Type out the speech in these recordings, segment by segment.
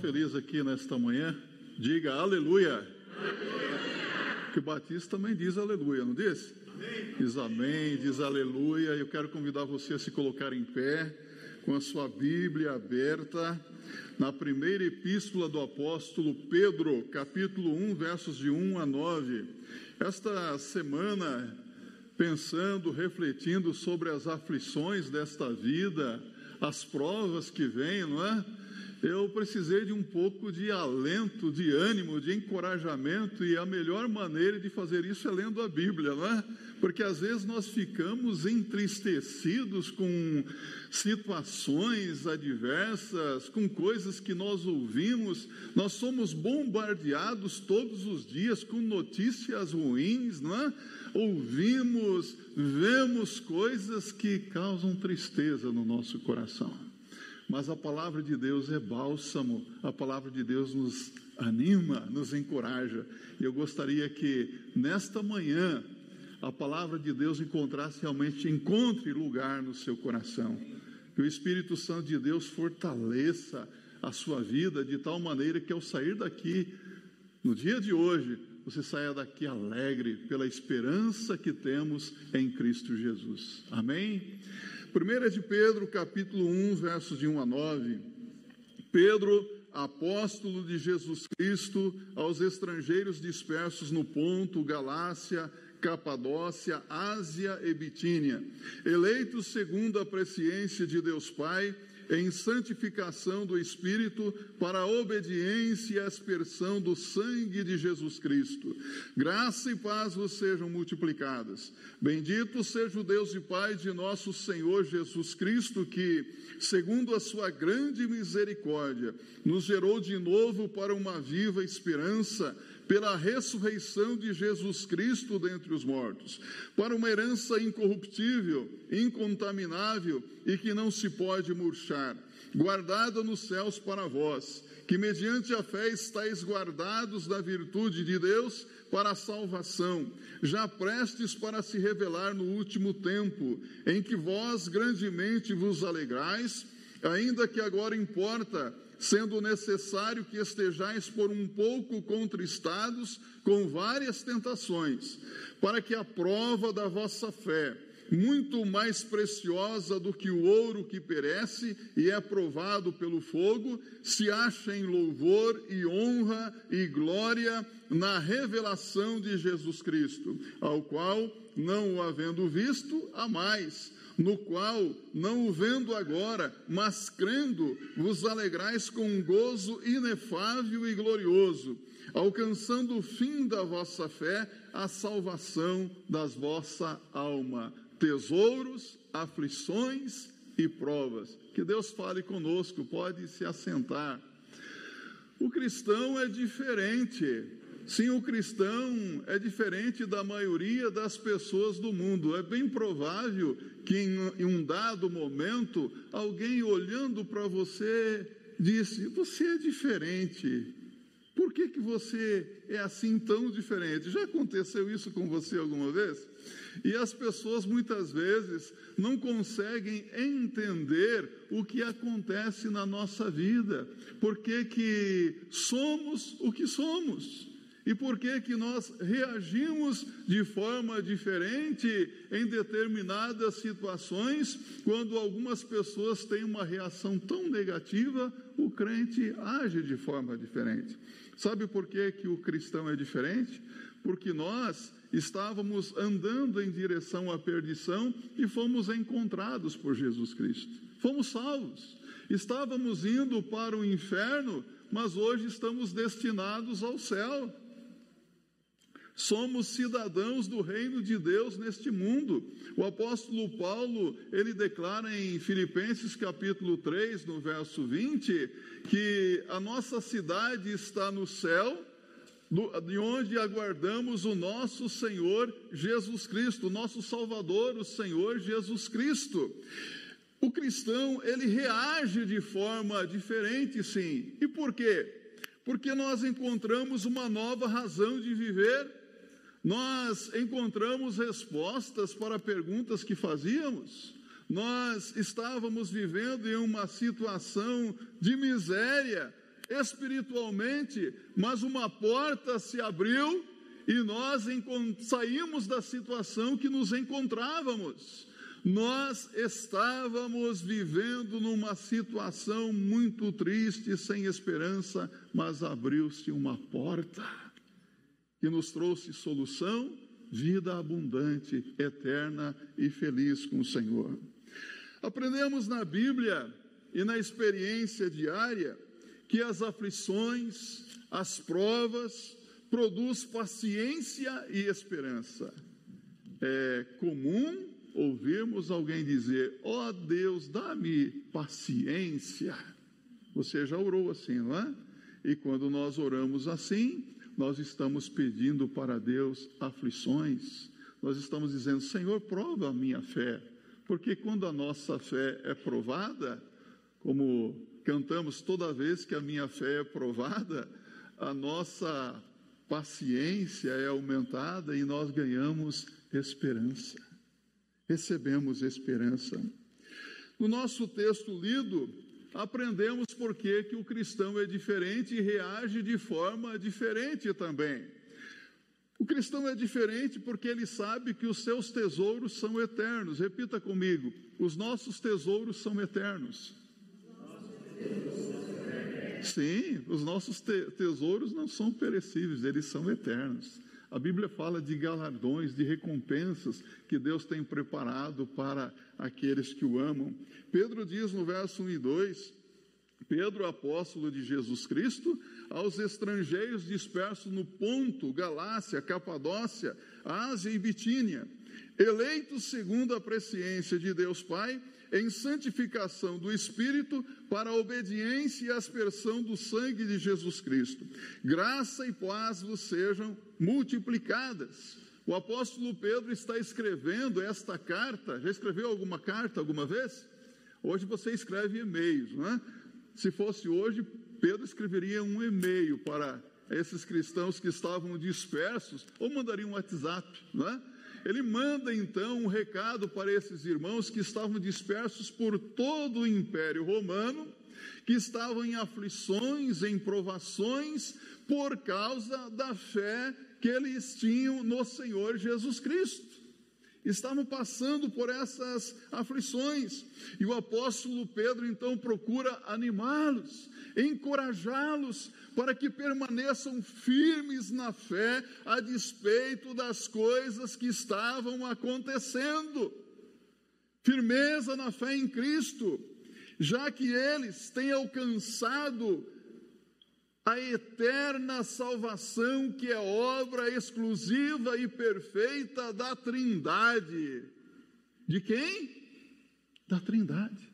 feliz aqui nesta manhã? Diga aleluia. aleluia. Que Batista também diz aleluia, não diz? Amém. Diz amém, diz aleluia. Eu quero convidar você a se colocar em pé, com a sua Bíblia aberta, na primeira epístola do apóstolo Pedro, capítulo 1, versos de 1 a 9. Esta semana, pensando, refletindo sobre as aflições desta vida, as provas que vêm, não é? Eu precisei de um pouco de alento, de ânimo, de encorajamento, e a melhor maneira de fazer isso é lendo a Bíblia, não é? Porque às vezes nós ficamos entristecidos com situações adversas, com coisas que nós ouvimos, nós somos bombardeados todos os dias com notícias ruins, não é? Ouvimos, vemos coisas que causam tristeza no nosso coração mas a palavra de Deus é bálsamo, a palavra de Deus nos anima, nos encoraja. Eu gostaria que nesta manhã a palavra de Deus encontrasse realmente, encontre lugar no seu coração. Que o Espírito Santo de Deus fortaleça a sua vida de tal maneira que ao sair daqui, no dia de hoje, você saia daqui alegre pela esperança que temos em Cristo Jesus. Amém? 1 de Pedro, capítulo 1, versos de 1 a 9. Pedro, apóstolo de Jesus Cristo, aos estrangeiros dispersos no Ponto, Galácia, Capadócia, Ásia e Bitínia, eleitos segundo a presciência de Deus Pai, em santificação do Espírito para a obediência e aspersão do sangue de Jesus Cristo. Graça e paz vos sejam multiplicadas. Bendito seja o Deus e Pai de nosso Senhor Jesus Cristo, que, segundo a sua grande misericórdia, nos gerou de novo para uma viva esperança pela ressurreição de Jesus Cristo dentre os mortos, para uma herança incorruptível, incontaminável e que não se pode murchar, guardada nos céus para vós, que mediante a fé estáis guardados na virtude de Deus para a salvação, já prestes para se revelar no último tempo, em que vós grandemente vos alegrais, ainda que agora importa sendo necessário que estejais por um pouco contristados com várias tentações, para que a prova da vossa fé, muito mais preciosa do que o ouro que perece e é provado pelo fogo, se ache em louvor e honra e glória na revelação de Jesus Cristo, ao qual, não o havendo visto, há mais no qual, não o vendo agora, mas crendo, vos alegrais com um gozo inefável e glorioso, alcançando o fim da vossa fé, a salvação das vossa alma, tesouros, aflições e provas. Que Deus fale conosco, pode se assentar. O cristão é diferente. Sim, o cristão é diferente da maioria das pessoas do mundo. É bem provável que em, um dado momento alguém olhando para você disse: Você é diferente. Por que, que você é assim tão diferente? Já aconteceu isso com você alguma vez? E as pessoas muitas vezes não conseguem entender o que acontece na nossa vida, porque que somos o que somos. E por que que nós reagimos de forma diferente em determinadas situações, quando algumas pessoas têm uma reação tão negativa, o crente age de forma diferente. Sabe por que que o cristão é diferente? Porque nós estávamos andando em direção à perdição e fomos encontrados por Jesus Cristo. Fomos salvos. Estávamos indo para o inferno, mas hoje estamos destinados ao céu. Somos cidadãos do reino de Deus neste mundo. O apóstolo Paulo, ele declara em Filipenses capítulo 3, no verso 20, que a nossa cidade está no céu, de onde aguardamos o nosso Senhor Jesus Cristo, nosso Salvador, o Senhor Jesus Cristo. O cristão, ele reage de forma diferente, sim. E por quê? Porque nós encontramos uma nova razão de viver nós encontramos respostas para perguntas que fazíamos. Nós estávamos vivendo em uma situação de miséria espiritualmente, mas uma porta se abriu e nós saímos da situação que nos encontrávamos. Nós estávamos vivendo numa situação muito triste, sem esperança, mas abriu-se uma porta que nos trouxe solução, vida abundante, eterna e feliz com o Senhor. Aprendemos na Bíblia e na experiência diária que as aflições, as provas, produz paciência e esperança. É comum ouvirmos alguém dizer: Ó oh Deus, dá-me paciência. Você já orou assim, não é? E quando nós oramos assim, nós estamos pedindo para Deus aflições, nós estamos dizendo: Senhor, prova a minha fé, porque quando a nossa fé é provada, como cantamos toda vez que a minha fé é provada, a nossa paciência é aumentada e nós ganhamos esperança. Recebemos esperança. No nosso texto lido, aprendemos por que, que o cristão é diferente e reage de forma diferente também. O cristão é diferente porque ele sabe que os seus tesouros são eternos. Repita comigo: os nossos tesouros são eternos. Sim, os nossos te tesouros não são perecíveis, eles são eternos. A Bíblia fala de galardões, de recompensas que Deus tem preparado para aqueles que o amam. Pedro diz no verso 1 e 2: Pedro, apóstolo de Jesus Cristo, aos estrangeiros dispersos no Ponto, Galácia, Capadócia, Ásia e Bitínia, eleitos segundo a presciência de Deus Pai em santificação do Espírito para a obediência e aspersão do sangue de Jesus Cristo. Graça e paz vos sejam multiplicadas. O apóstolo Pedro está escrevendo esta carta. Já escreveu alguma carta alguma vez? Hoje você escreve e-mails, não é? Se fosse hoje, Pedro escreveria um e-mail para esses cristãos que estavam dispersos, ou mandaria um WhatsApp, não é? Ele manda então um recado para esses irmãos que estavam dispersos por todo o Império Romano, que estavam em aflições, em provações, por causa da fé que eles tinham no Senhor Jesus Cristo. Estavam passando por essas aflições, e o apóstolo Pedro então procura animá-los, encorajá-los para que permaneçam firmes na fé a despeito das coisas que estavam acontecendo. Firmeza na fé em Cristo, já que eles têm alcançado a eterna salvação que é obra exclusiva e perfeita da Trindade. De quem? Da Trindade.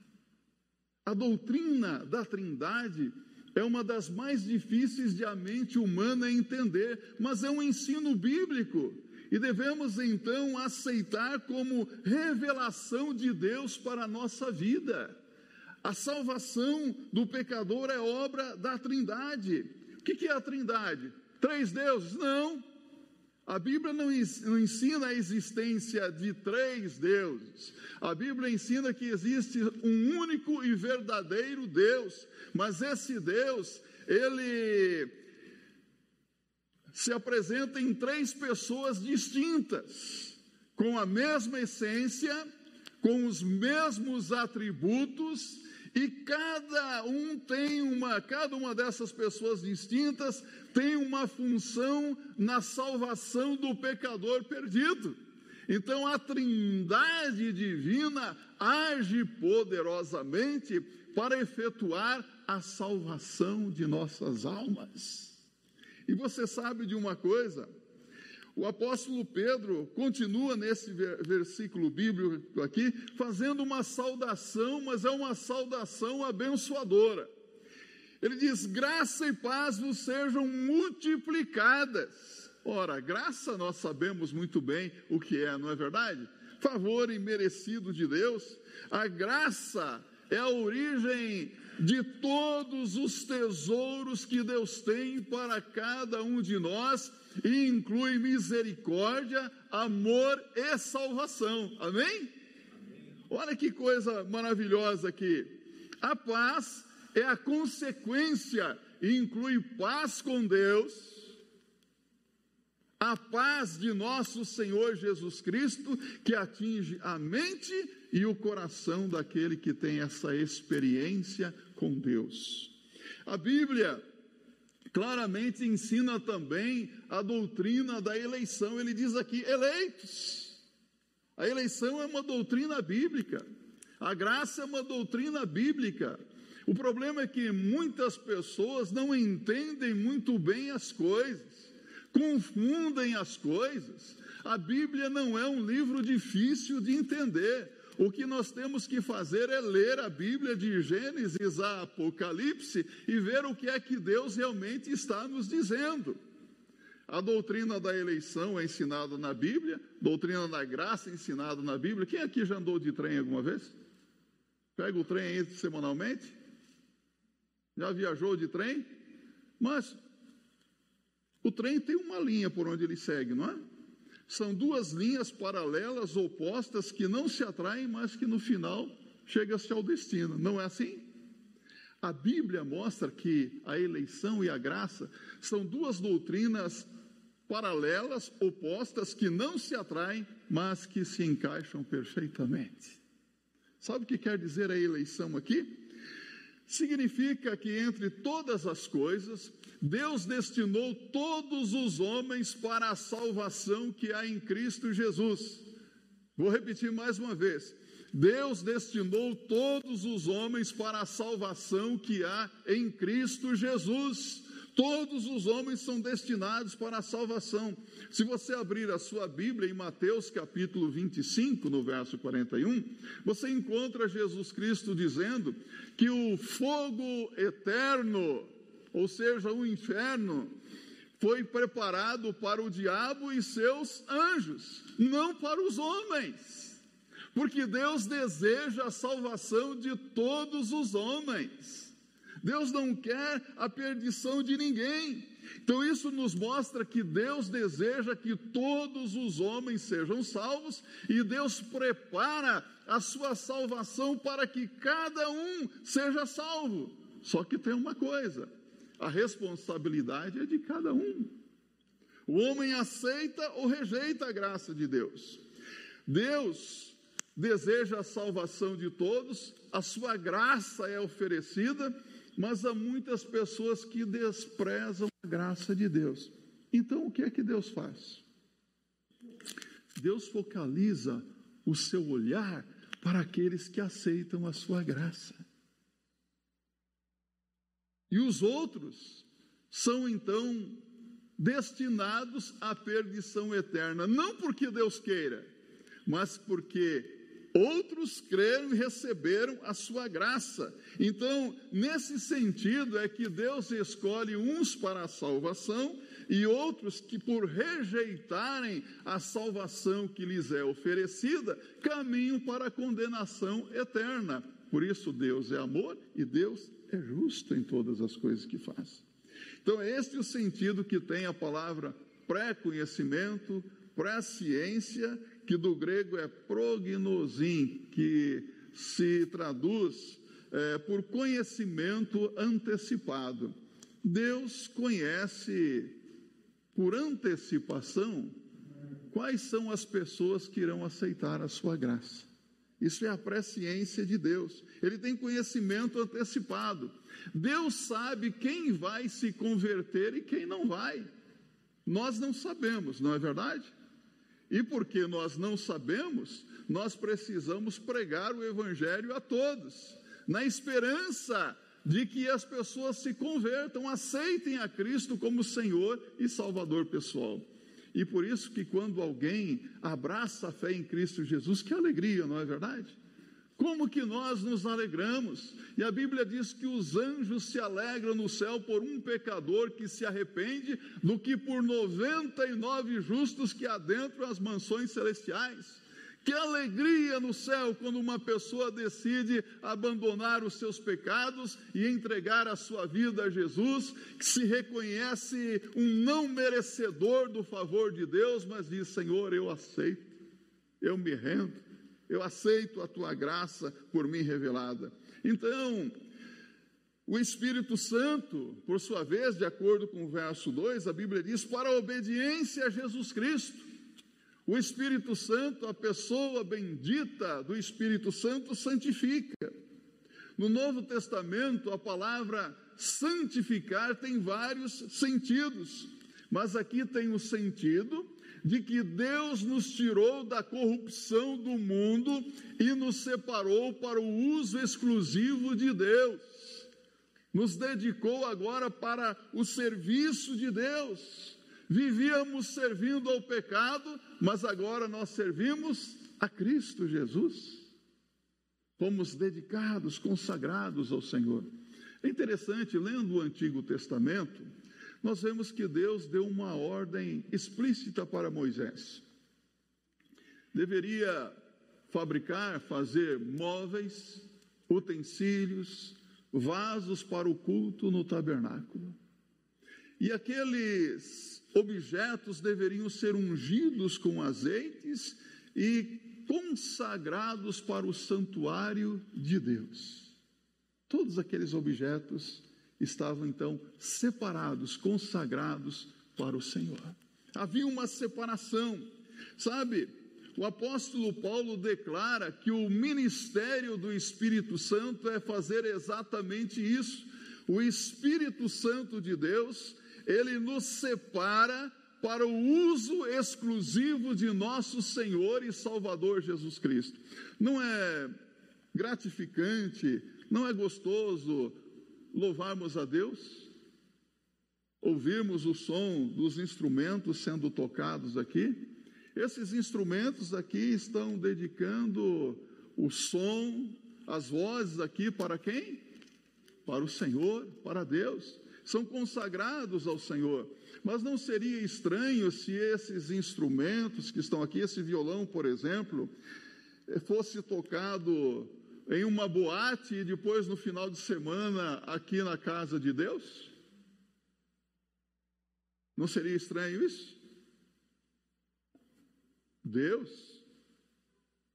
A doutrina da Trindade é uma das mais difíceis de a mente humana entender, mas é um ensino bíblico e devemos então aceitar como revelação de Deus para a nossa vida. A salvação do pecador é obra da Trindade. O que é a Trindade? Três deuses? Não. A Bíblia não ensina a existência de três deuses. A Bíblia ensina que existe um único e verdadeiro Deus, mas esse Deus, ele se apresenta em três pessoas distintas, com a mesma essência, com os mesmos atributos e cada um tem uma, cada uma dessas pessoas distintas tem uma função na salvação do pecador perdido. Então a Trindade divina age poderosamente para efetuar a salvação de nossas almas. E você sabe de uma coisa? O apóstolo Pedro continua nesse versículo bíblico aqui, fazendo uma saudação, mas é uma saudação abençoadora. Ele diz: graça e paz vos sejam multiplicadas. Ora, graça nós sabemos muito bem o que é, não é verdade? Favor imerecido de Deus. A graça é a origem de todos os tesouros que Deus tem para cada um de nós e inclui misericórdia, amor e salvação. Amém? Olha que coisa maravilhosa aqui. A paz é a consequência inclui paz com Deus, a paz de nosso Senhor Jesus Cristo, que atinge a mente e o coração daquele que tem essa experiência com Deus. A Bíblia claramente ensina também a doutrina da eleição. Ele diz aqui: eleitos. A eleição é uma doutrina bíblica. A graça é uma doutrina bíblica. O problema é que muitas pessoas não entendem muito bem as coisas confundem as coisas. A Bíblia não é um livro difícil de entender. O que nós temos que fazer é ler a Bíblia de Gênesis a Apocalipse e ver o que é que Deus realmente está nos dizendo. A doutrina da eleição é ensinada na Bíblia, doutrina da graça é ensinada na Bíblia. Quem aqui já andou de trem alguma vez? Pega o trem aí semanalmente? Já viajou de trem? Mas o trem tem uma linha por onde ele segue, não é? São duas linhas paralelas, opostas, que não se atraem, mas que no final chega-se ao destino. Não é assim? A Bíblia mostra que a eleição e a graça são duas doutrinas paralelas, opostas, que não se atraem, mas que se encaixam perfeitamente. Sabe o que quer dizer a eleição aqui? Significa que entre todas as coisas, Deus destinou todos os homens para a salvação que há em Cristo Jesus. Vou repetir mais uma vez. Deus destinou todos os homens para a salvação que há em Cristo Jesus. Todos os homens são destinados para a salvação. Se você abrir a sua Bíblia em Mateus capítulo 25, no verso 41, você encontra Jesus Cristo dizendo que o fogo eterno ou seja, o inferno, foi preparado para o diabo e seus anjos, não para os homens. Porque Deus deseja a salvação de todos os homens. Deus não quer a perdição de ninguém. Então, isso nos mostra que Deus deseja que todos os homens sejam salvos e Deus prepara a sua salvação para que cada um seja salvo. Só que tem uma coisa: a responsabilidade é de cada um. O homem aceita ou rejeita a graça de Deus. Deus deseja a salvação de todos, a sua graça é oferecida, mas há muitas pessoas que desprezam a graça de Deus. Então, o que é que Deus faz? Deus focaliza o seu olhar para aqueles que aceitam a sua graça. E os outros são então destinados à perdição eterna, não porque Deus queira, mas porque outros creram e receberam a sua graça. Então, nesse sentido é que Deus escolhe uns para a salvação e outros que, por rejeitarem a salvação que lhes é oferecida, caminham para a condenação eterna. Por isso, Deus é amor e Deus é justo em todas as coisas que faz. Então, é este o sentido que tem a palavra pré-conhecimento, pré-ciência, que do grego é prognosim, que se traduz é, por conhecimento antecipado. Deus conhece por antecipação quais são as pessoas que irão aceitar a sua graça. Isso é a presciência de Deus. Ele tem conhecimento antecipado. Deus sabe quem vai se converter e quem não vai. Nós não sabemos, não é verdade? E porque nós não sabemos, nós precisamos pregar o Evangelho a todos, na esperança de que as pessoas se convertam, aceitem a Cristo como Senhor e Salvador pessoal. E por isso que quando alguém abraça a fé em Cristo Jesus, que alegria, não é verdade? Como que nós nos alegramos? E a Bíblia diz que os anjos se alegram no céu por um pecador que se arrepende, do que por 99 justos que adentram as mansões celestiais. Que alegria no céu quando uma pessoa decide abandonar os seus pecados e entregar a sua vida a Jesus, que se reconhece um não merecedor do favor de Deus, mas diz: Senhor, eu aceito, eu me rendo, eu aceito a tua graça por mim revelada. Então, O Espírito Santo, por sua vez, de acordo com o verso 2, a Bíblia diz: para a obediência a Jesus Cristo. O Espírito Santo, a pessoa bendita do Espírito Santo, santifica. No Novo Testamento, a palavra santificar tem vários sentidos, mas aqui tem o sentido de que Deus nos tirou da corrupção do mundo e nos separou para o uso exclusivo de Deus. Nos dedicou agora para o serviço de Deus. Vivíamos servindo ao pecado, mas agora nós servimos a Cristo Jesus. Fomos dedicados, consagrados ao Senhor. É interessante, lendo o Antigo Testamento, nós vemos que Deus deu uma ordem explícita para Moisés. Deveria fabricar, fazer móveis, utensílios, vasos para o culto no tabernáculo. E aqueles objetos deveriam ser ungidos com azeites e consagrados para o santuário de Deus. Todos aqueles objetos estavam então separados, consagrados para o Senhor. Havia uma separação, sabe? O apóstolo Paulo declara que o ministério do Espírito Santo é fazer exatamente isso. O Espírito Santo de Deus, ele nos separa para o uso exclusivo de nosso Senhor e Salvador Jesus Cristo. Não é gratificante, não é gostoso louvarmos a Deus? Ouvirmos o som dos instrumentos sendo tocados aqui? Esses instrumentos aqui estão dedicando o som, as vozes aqui para quem? Para o Senhor, para Deus. São consagrados ao Senhor. Mas não seria estranho se esses instrumentos que estão aqui, esse violão, por exemplo, fosse tocado em uma boate e depois no final de semana aqui na casa de Deus? Não seria estranho isso? Deus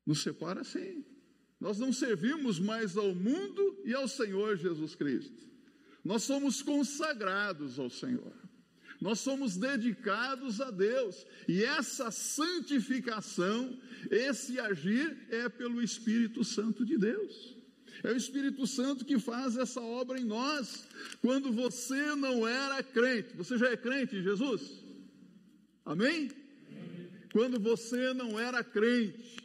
nos separa assim. Nós não servimos mais ao mundo e ao Senhor Jesus Cristo. Nós somos consagrados ao Senhor. Nós somos dedicados a Deus, e essa santificação, esse agir, é pelo Espírito Santo de Deus. É o Espírito Santo que faz essa obra em nós. Quando você não era crente, você já é crente em Jesus? Amém? Quando você não era crente,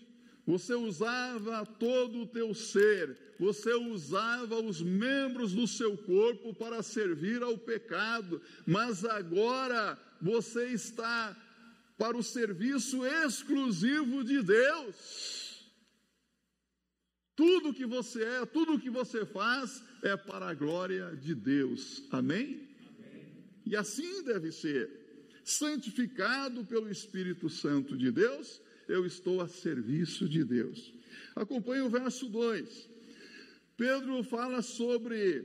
você usava todo o teu ser, você usava os membros do seu corpo para servir ao pecado, mas agora você está para o serviço exclusivo de Deus. Tudo que você é, tudo que você faz é para a glória de Deus. Amém? Amém? E assim deve ser. Santificado pelo Espírito Santo de Deus, eu estou a serviço de Deus. Acompanhe o verso 2. Pedro fala sobre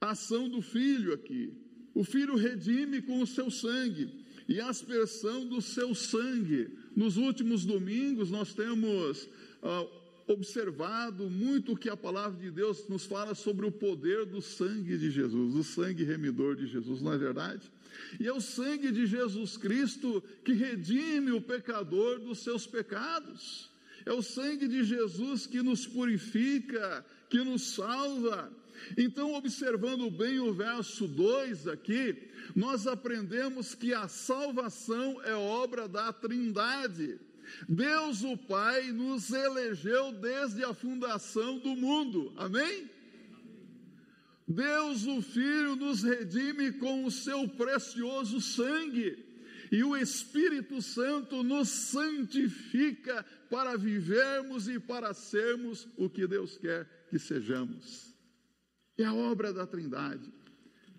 a ação do filho aqui. O filho redime com o seu sangue e a aspersão do seu sangue. Nos últimos domingos, nós temos ah, observado muito o que a palavra de Deus nos fala sobre o poder do sangue de Jesus, do sangue remidor de Jesus, não é verdade? E é o sangue de Jesus Cristo que redime o pecador dos seus pecados. É o sangue de Jesus que nos purifica, que nos salva. Então, observando bem o verso 2 aqui, nós aprendemos que a salvação é obra da Trindade. Deus o Pai nos elegeu desde a fundação do mundo. Amém? Deus o Filho nos redime com o seu precioso sangue, e o Espírito Santo nos santifica para vivermos e para sermos o que Deus quer que sejamos. É a obra da Trindade,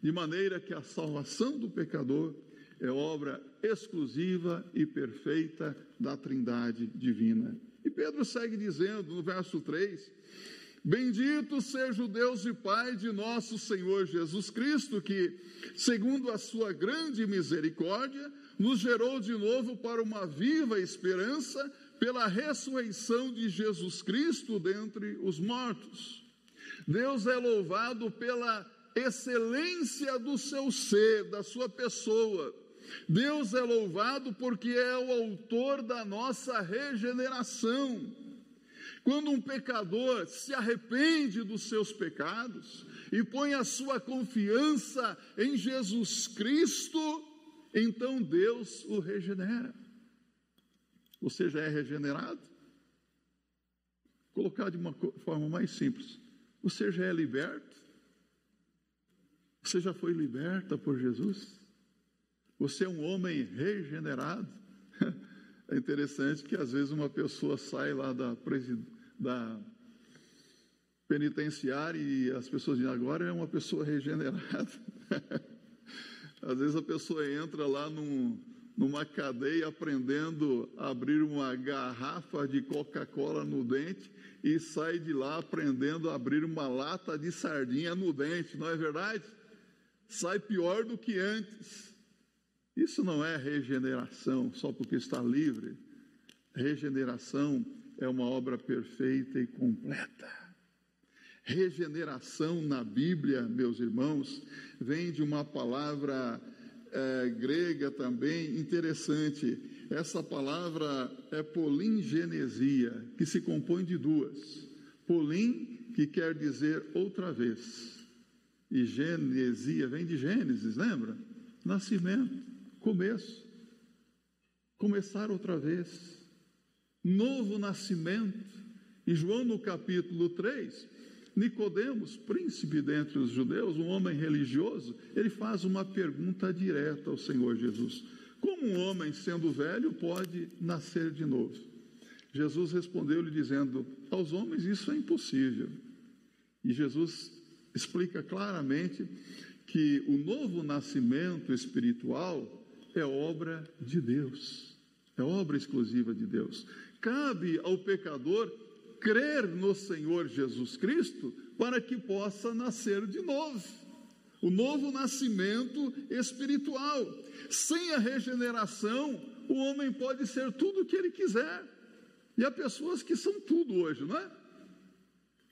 de maneira que a salvação do pecador é obra exclusiva e perfeita da Trindade divina. E Pedro segue dizendo no verso 3 Bendito seja o Deus e Pai de nosso Senhor Jesus Cristo, que, segundo a sua grande misericórdia, nos gerou de novo para uma viva esperança pela ressurreição de Jesus Cristo dentre os mortos, Deus é louvado pela excelência do seu ser, da sua pessoa. Deus é louvado porque é o autor da nossa regeneração. Quando um pecador se arrepende dos seus pecados e põe a sua confiança em Jesus Cristo, então Deus o regenera. Você já é regenerado? Colocar de uma forma mais simples: você já é liberto? Você já foi liberta por Jesus? Você é um homem regenerado? É interessante que às vezes uma pessoa sai lá da, da penitenciária e as pessoas dizem, agora é uma pessoa regenerada. às vezes a pessoa entra lá num, numa cadeia aprendendo a abrir uma garrafa de Coca-Cola no dente e sai de lá aprendendo a abrir uma lata de sardinha no dente, não é verdade? Sai pior do que antes. Isso não é regeneração só porque está livre. Regeneração é uma obra perfeita e completa. Regeneração na Bíblia, meus irmãos, vem de uma palavra é, grega também interessante. Essa palavra é polingenesia, que se compõe de duas. Polim, que quer dizer outra vez, e genesia vem de Gênesis, lembra? Nascimento começo. Começar outra vez. Novo nascimento. E João, no capítulo 3, Nicodemos, príncipe dentre os judeus, um homem religioso, ele faz uma pergunta direta ao Senhor Jesus: Como um homem sendo velho pode nascer de novo? Jesus respondeu-lhe dizendo: Aos homens isso é impossível. E Jesus explica claramente que o novo nascimento espiritual é obra de Deus, é obra exclusiva de Deus. Cabe ao pecador crer no Senhor Jesus Cristo para que possa nascer de novo. O novo nascimento espiritual. Sem a regeneração, o homem pode ser tudo o que ele quiser. E há pessoas que são tudo hoje, não é?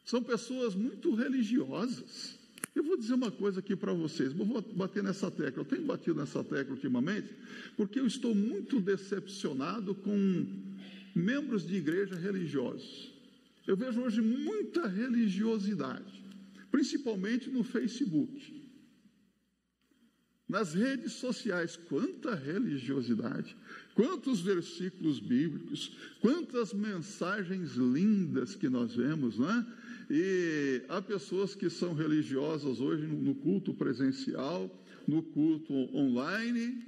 São pessoas muito religiosas eu vou dizer uma coisa aqui para vocês, vou bater nessa tecla. Eu tenho batido nessa tecla ultimamente, porque eu estou muito decepcionado com membros de igreja religiosos. Eu vejo hoje muita religiosidade, principalmente no Facebook. Nas redes sociais, quanta religiosidade, quantos versículos bíblicos, quantas mensagens lindas que nós vemos, não é? E há pessoas que são religiosas hoje no culto presencial, no culto online.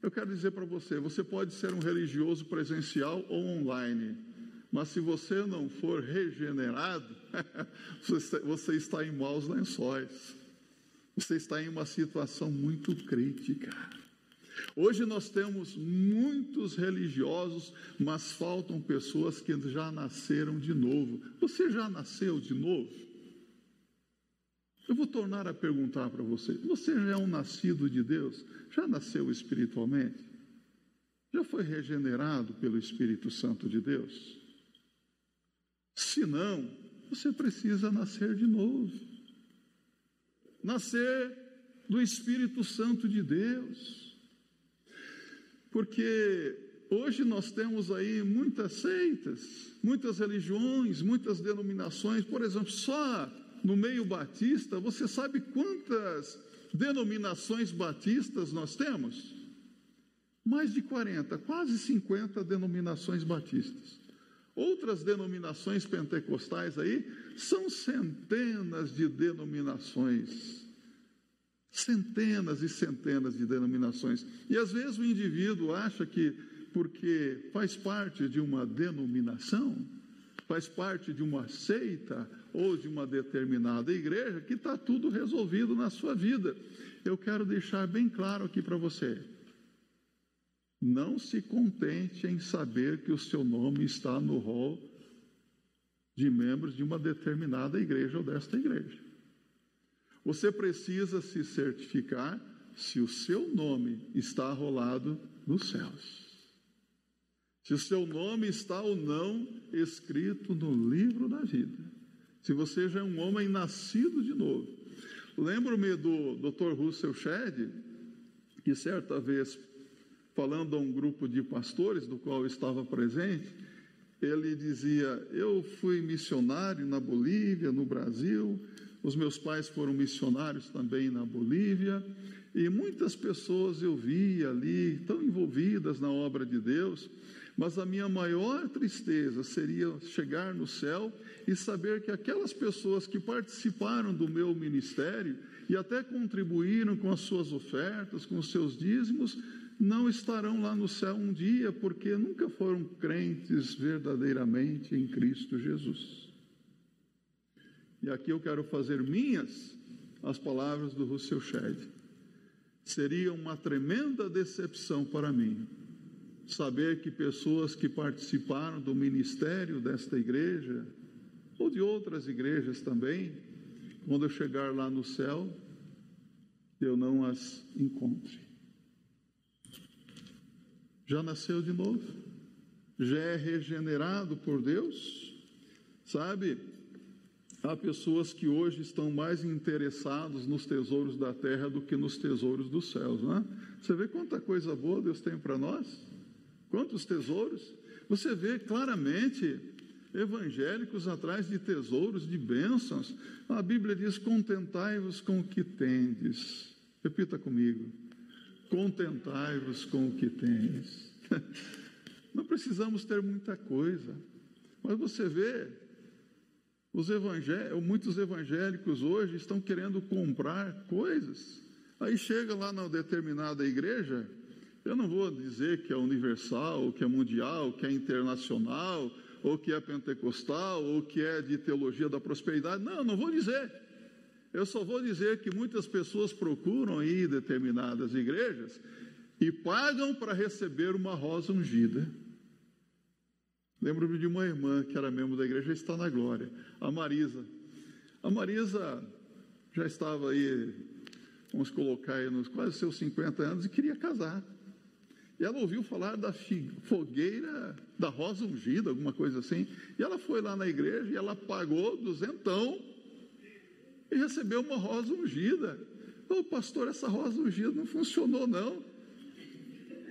Eu quero dizer para você: você pode ser um religioso presencial ou online, mas se você não for regenerado, você está em maus lençóis. Você está em uma situação muito crítica. Hoje nós temos muitos religiosos, mas faltam pessoas que já nasceram de novo. Você já nasceu de novo? Eu vou tornar a perguntar para você: você já é um nascido de Deus? Já nasceu espiritualmente? Já foi regenerado pelo Espírito Santo de Deus? Se não, você precisa nascer de novo. Nascer do Espírito Santo de Deus. Porque hoje nós temos aí muitas seitas, muitas religiões, muitas denominações. Por exemplo, só no meio batista, você sabe quantas denominações batistas nós temos? Mais de 40, quase 50 denominações batistas. Outras denominações pentecostais aí são centenas de denominações Centenas e centenas de denominações. E às vezes o indivíduo acha que, porque faz parte de uma denominação, faz parte de uma seita ou de uma determinada igreja, que está tudo resolvido na sua vida. Eu quero deixar bem claro aqui para você. Não se contente em saber que o seu nome está no rol de membros de uma determinada igreja ou desta igreja. Você precisa se certificar se o seu nome está arrolado nos céus. Se o seu nome está ou não escrito no livro da vida. Se você já é um homem nascido de novo. Lembro-me do Dr. Russell Shedd, que certa vez, falando a um grupo de pastores, do qual eu estava presente, ele dizia: Eu fui missionário na Bolívia, no Brasil, os meus pais foram missionários também na Bolívia, e muitas pessoas eu via ali, tão envolvidas na obra de Deus, mas a minha maior tristeza seria chegar no céu e saber que aquelas pessoas que participaram do meu ministério e até contribuíram com as suas ofertas, com os seus dízimos, não estarão lá no céu um dia, porque nunca foram crentes verdadeiramente em Cristo Jesus. E aqui eu quero fazer minhas as palavras do Russell Shedd. Seria uma tremenda decepção para mim saber que pessoas que participaram do ministério desta igreja, ou de outras igrejas também, quando eu chegar lá no céu, eu não as encontre. Já nasceu de novo? Já é regenerado por Deus? Sabe? Há pessoas que hoje estão mais interessados nos tesouros da terra do que nos tesouros dos céus, não é? Você vê quanta coisa boa Deus tem para nós? Quantos tesouros? Você vê claramente evangélicos atrás de tesouros, de bênçãos. A Bíblia diz: contentai-vos com o que tendes. Repita comigo: contentai-vos com o que tendes. Não precisamos ter muita coisa, mas você vê, os evangé muitos evangélicos hoje estão querendo comprar coisas. Aí chega lá na determinada igreja, eu não vou dizer que é universal, ou que é mundial, ou que é internacional, ou que é pentecostal, ou que é de teologia da prosperidade. Não, não vou dizer. Eu só vou dizer que muitas pessoas procuram ir determinadas igrejas e pagam para receber uma rosa ungida. Lembro-me de uma irmã que era membro da igreja, está na glória, a Marisa. A Marisa já estava aí, vamos colocar aí nos quase seus 50 anos e queria casar. E ela ouviu falar da fogueira da rosa ungida, alguma coisa assim. E ela foi lá na igreja e ela pagou duzentão e recebeu uma rosa ungida. Ô pastor, essa rosa ungida não funcionou, não.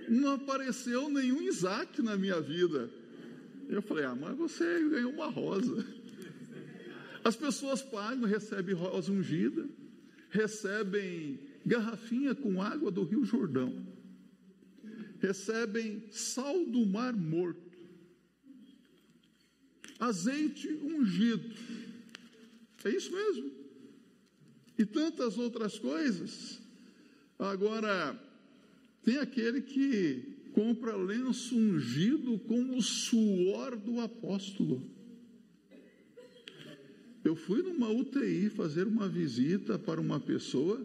Não apareceu nenhum Isaac na minha vida. Eu falei, ah, mas você ganhou uma rosa. As pessoas pagam, recebem rosa ungida, recebem garrafinha com água do Rio Jordão recebem sal do mar morto, azeite ungido. É isso mesmo. E tantas outras coisas. Agora, tem aquele que compra lenço ungido com o suor do apóstolo. Eu fui numa UTI fazer uma visita para uma pessoa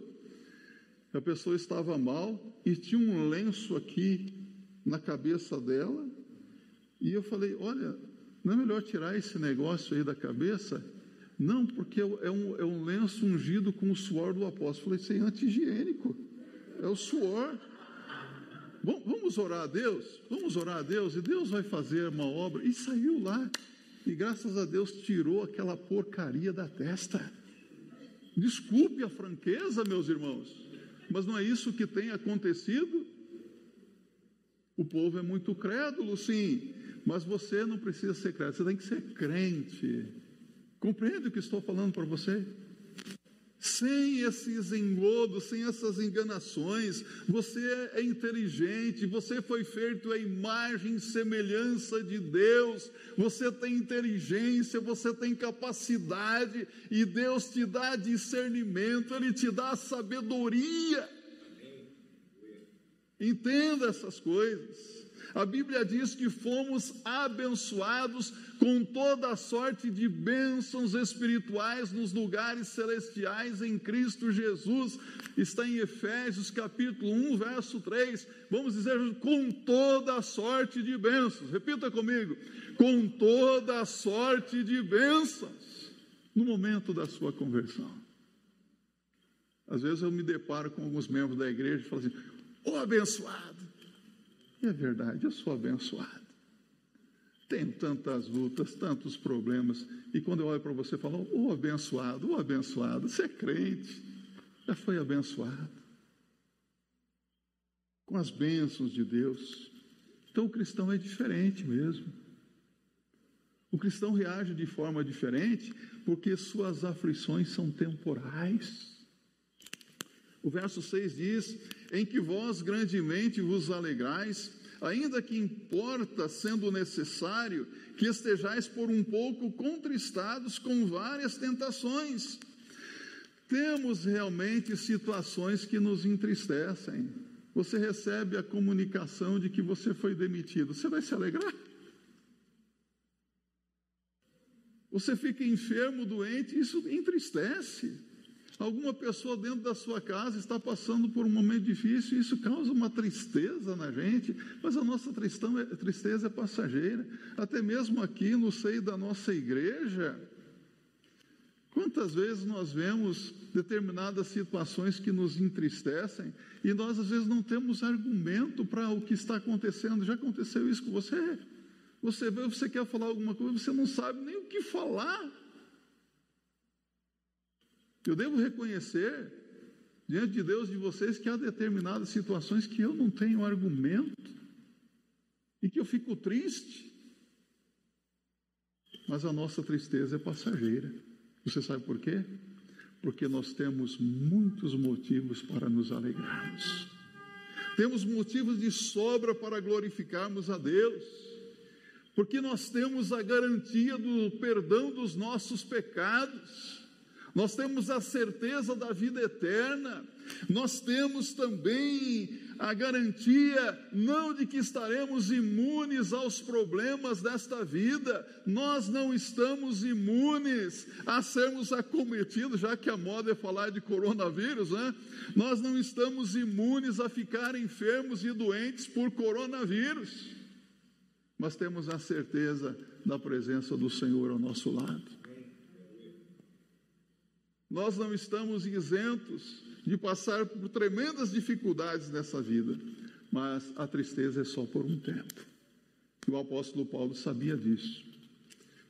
a pessoa estava mal e tinha um lenço aqui na cabeça dela. E eu falei: Olha, não é melhor tirar esse negócio aí da cabeça? Não, porque é um, é um lenço ungido com o suor do apóstolo. Eu falei: Isso é anti-higiênico, é o suor. Vamos orar a Deus? Vamos orar a Deus e Deus vai fazer uma obra. E saiu lá. E graças a Deus tirou aquela porcaria da testa. Desculpe a franqueza, meus irmãos. Mas não é isso que tem acontecido? O povo é muito crédulo, sim, mas você não precisa ser crédulo, você tem que ser crente. Compreende o que estou falando para você? Sem esses engodos, sem essas enganações, você é inteligente, você foi feito à imagem e semelhança de Deus, você tem inteligência, você tem capacidade, e Deus te dá discernimento, Ele te dá sabedoria. Entenda essas coisas. A Bíblia diz que fomos abençoados com toda a sorte de bênçãos espirituais nos lugares celestiais em Cristo Jesus. Está em Efésios capítulo 1, verso 3. Vamos dizer com toda a sorte de bênçãos. Repita comigo: com toda a sorte de bênçãos no momento da sua conversão. Às vezes eu me deparo com alguns membros da igreja e falo assim: Ô oh, abençoado, é verdade, eu sou abençoado. Tenho tantas lutas, tantos problemas. E quando eu olho para você, falo, ô oh, abençoado, ô oh, abençoado, você é crente, já foi abençoado. Com as bênçãos de Deus. Então o cristão é diferente mesmo. O cristão reage de forma diferente porque suas aflições são temporais. O verso 6 diz: Em que vós grandemente vos alegrais, ainda que importa, sendo necessário, que estejais por um pouco contristados com várias tentações. Temos realmente situações que nos entristecem. Você recebe a comunicação de que você foi demitido, você vai se alegrar? Você fica enfermo, doente, isso entristece. Alguma pessoa dentro da sua casa está passando por um momento difícil e isso causa uma tristeza na gente, mas a nossa é, tristeza é passageira. Até mesmo aqui no seio da nossa igreja, quantas vezes nós vemos determinadas situações que nos entristecem e nós às vezes não temos argumento para o que está acontecendo. Já aconteceu isso com você? Você vê, você quer falar alguma coisa, você não sabe nem o que falar. Eu devo reconhecer diante de Deus de vocês que há determinadas situações que eu não tenho argumento e que eu fico triste. Mas a nossa tristeza é passageira. Você sabe por quê? Porque nós temos muitos motivos para nos alegrarmos. Temos motivos de sobra para glorificarmos a Deus. Porque nós temos a garantia do perdão dos nossos pecados nós temos a certeza da vida eterna, nós temos também a garantia não de que estaremos imunes aos problemas desta vida, nós não estamos imunes a sermos acometidos, já que a moda é falar de coronavírus, né? Nós não estamos imunes a ficar enfermos e doentes por coronavírus, mas temos a certeza da presença do Senhor ao nosso lado. Nós não estamos isentos de passar por tremendas dificuldades nessa vida, mas a tristeza é só por um tempo. E o apóstolo Paulo sabia disso.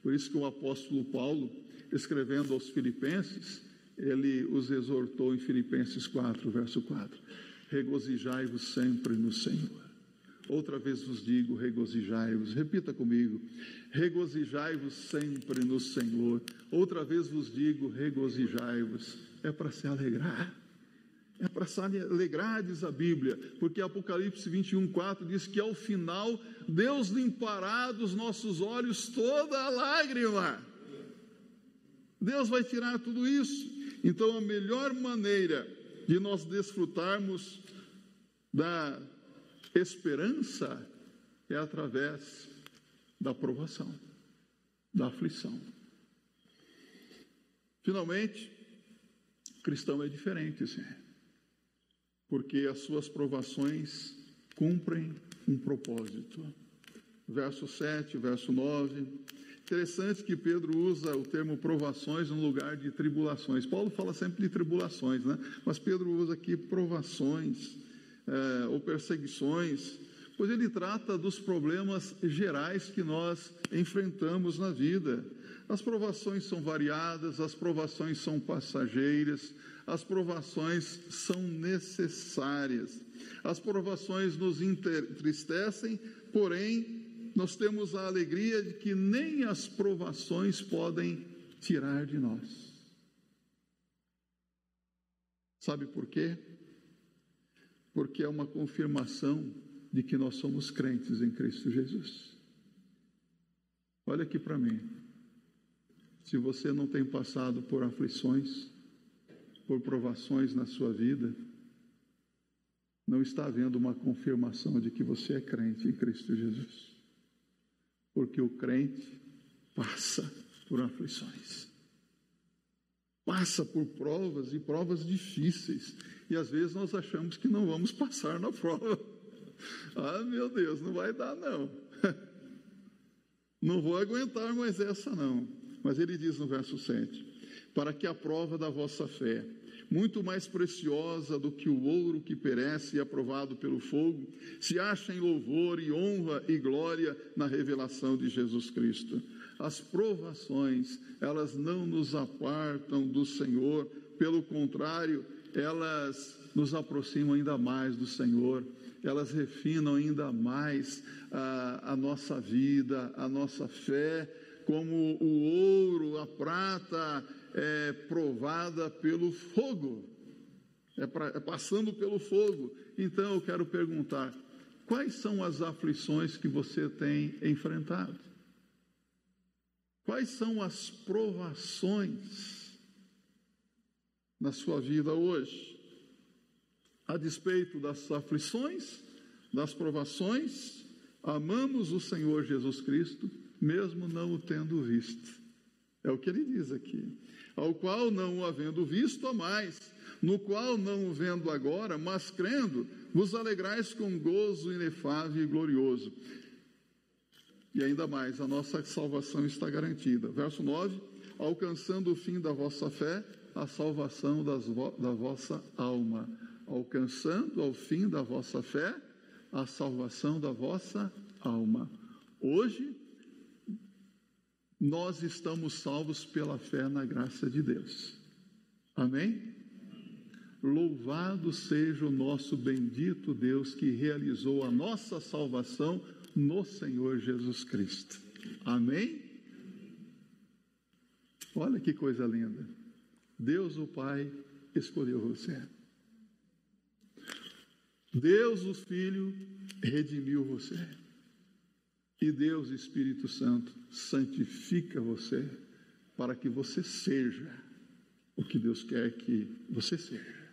Por isso que o apóstolo Paulo, escrevendo aos Filipenses, ele os exortou em Filipenses 4, verso 4: Regozijai-vos sempre no Senhor. Outra vez vos digo, regozijai-vos. Repita comigo: regozijai-vos sempre no Senhor. Outra vez vos digo, regozijai-vos. É para se alegrar. É para se alegrar, diz a Bíblia, porque Apocalipse 21, 4 diz que ao final Deus limpará dos nossos olhos toda a lágrima. Deus vai tirar tudo isso. Então, a melhor maneira de nós desfrutarmos da Esperança é através da provação, da aflição. Finalmente, o cristão é diferente, sim, porque as suas provações cumprem um propósito. Verso 7, verso 9. Interessante que Pedro usa o termo provações no lugar de tribulações. Paulo fala sempre de tribulações, né? Mas Pedro usa aqui provações é, ou perseguições, pois ele trata dos problemas gerais que nós enfrentamos na vida. As provações são variadas, as provações são passageiras, as provações são necessárias. As provações nos entristecem, porém, nós temos a alegria de que nem as provações podem tirar de nós. Sabe por quê? Porque é uma confirmação de que nós somos crentes em Cristo Jesus. Olha aqui para mim. Se você não tem passado por aflições, por provações na sua vida, não está havendo uma confirmação de que você é crente em Cristo Jesus. Porque o crente passa por aflições, passa por provas e provas difíceis, e às vezes nós achamos que não vamos passar na prova. Ah, meu Deus, não vai dar não. Não vou aguentar mais essa não. Mas ele diz no verso 7: para que a prova da vossa fé, muito mais preciosa do que o ouro que perece e aprovado pelo fogo, se ache em louvor e honra e glória na revelação de Jesus Cristo. As provações, elas não nos apartam do Senhor, pelo contrário, elas nos aproximam ainda mais do Senhor, elas refinam ainda mais a, a nossa vida, a nossa fé, como o ouro, a prata é provada pelo fogo, é, pra, é passando pelo fogo. Então eu quero perguntar: quais são as aflições que você tem enfrentado? Quais são as provações na sua vida hoje? A despeito das aflições, das provações, amamos o Senhor Jesus Cristo, mesmo não o tendo visto. É o que ele diz aqui. Ao qual não o havendo visto, a mais, no qual não o vendo agora, mas crendo, vos alegrais com gozo inefável e glorioso. E ainda mais, a nossa salvação está garantida. Verso 9: alcançando o fim da vossa fé, a salvação vo da vossa alma alcançando ao fim da vossa fé a salvação da vossa alma. Hoje, nós estamos salvos pela fé na graça de Deus. Amém? Louvado seja o nosso bendito Deus que realizou a nossa salvação no Senhor Jesus Cristo. Amém? Olha que coisa linda. Deus, o Pai, escolheu você. Deus, o Filho, redimiu você. E Deus, Espírito Santo, santifica você para que você seja o que Deus quer que você seja.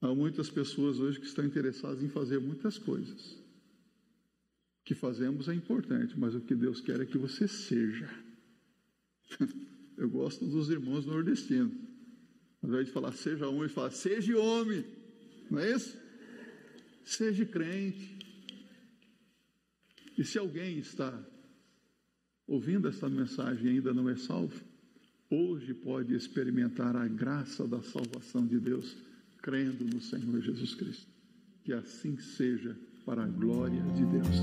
Há muitas pessoas hoje que estão interessadas em fazer muitas coisas. O que fazemos é importante, mas o que Deus quer é que você seja. Eu gosto dos irmãos nordestinos. Ao invés de falar seja homem, ele fala seja homem. Não é isso? Seja crente. E se alguém está ouvindo esta mensagem e ainda não é salvo, hoje pode experimentar a graça da salvação de Deus, crendo no Senhor Jesus Cristo. Que assim seja para a glória de Deus.